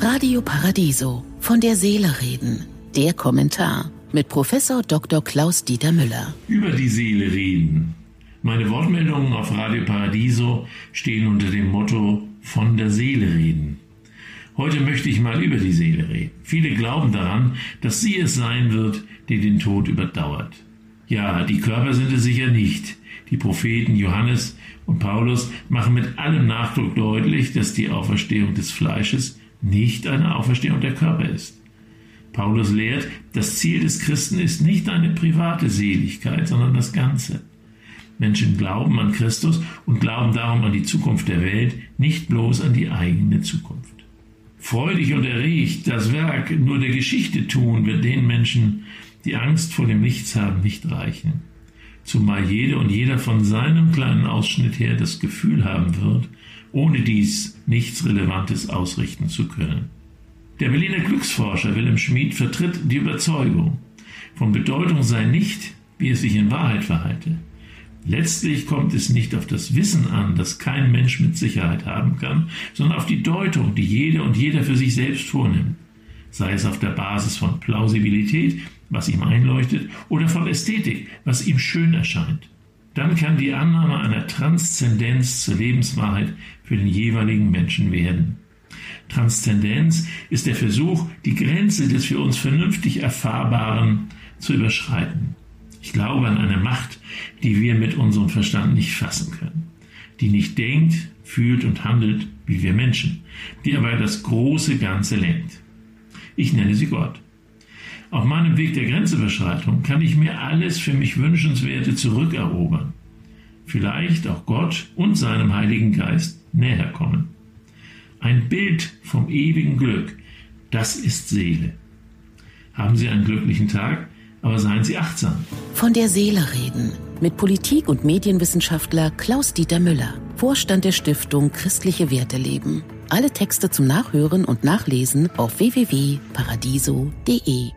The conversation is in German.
Radio Paradiso von der Seele reden. Der Kommentar mit Professor Dr. Klaus Dieter Müller. Über die Seele reden. Meine Wortmeldungen auf Radio Paradiso stehen unter dem Motto von der Seele reden. Heute möchte ich mal über die Seele reden. Viele glauben daran, dass sie es sein wird, die den Tod überdauert. Ja, die Körper sind es sicher nicht. Die Propheten Johannes und Paulus machen mit allem Nachdruck deutlich, dass die Auferstehung des Fleisches nicht eine Auferstehung der Körper ist. Paulus lehrt, das Ziel des Christen ist nicht eine private Seligkeit, sondern das Ganze. Menschen glauben an Christus und glauben darum an die Zukunft der Welt, nicht bloß an die eigene Zukunft. Freudig und erregt das Werk nur der Geschichte tun, wird den Menschen, die Angst vor dem Nichts haben, nicht reichen. Zumal jede und jeder von seinem kleinen Ausschnitt her das Gefühl haben wird, ohne dies nichts Relevantes ausrichten zu können. Der Berliner Glücksforscher Wilhelm Schmid vertritt die Überzeugung, von Bedeutung sei nicht, wie es sich in Wahrheit verhalte. Letztlich kommt es nicht auf das Wissen an, das kein Mensch mit Sicherheit haben kann, sondern auf die Deutung, die jede und jeder für sich selbst vornimmt, sei es auf der Basis von Plausibilität, was ihm einleuchtet, oder von Ästhetik, was ihm schön erscheint dann kann die Annahme einer Transzendenz zur Lebenswahrheit für den jeweiligen Menschen werden. Transzendenz ist der Versuch, die Grenze des für uns vernünftig Erfahrbaren zu überschreiten. Ich glaube an eine Macht, die wir mit unserem Verstand nicht fassen können, die nicht denkt, fühlt und handelt wie wir Menschen, die aber das große Ganze lenkt. Ich nenne sie Gott. Auf meinem Weg der Grenzüberschreitung kann ich mir alles für mich Wünschenswerte zurückerobern. Vielleicht auch Gott und seinem Heiligen Geist näher kommen. Ein Bild vom ewigen Glück, das ist Seele. Haben Sie einen glücklichen Tag, aber seien Sie achtsam. Von der Seele reden mit Politik- und Medienwissenschaftler Klaus-Dieter Müller, Vorstand der Stiftung Christliche Werte leben. Alle Texte zum Nachhören und Nachlesen auf www.paradiso.de.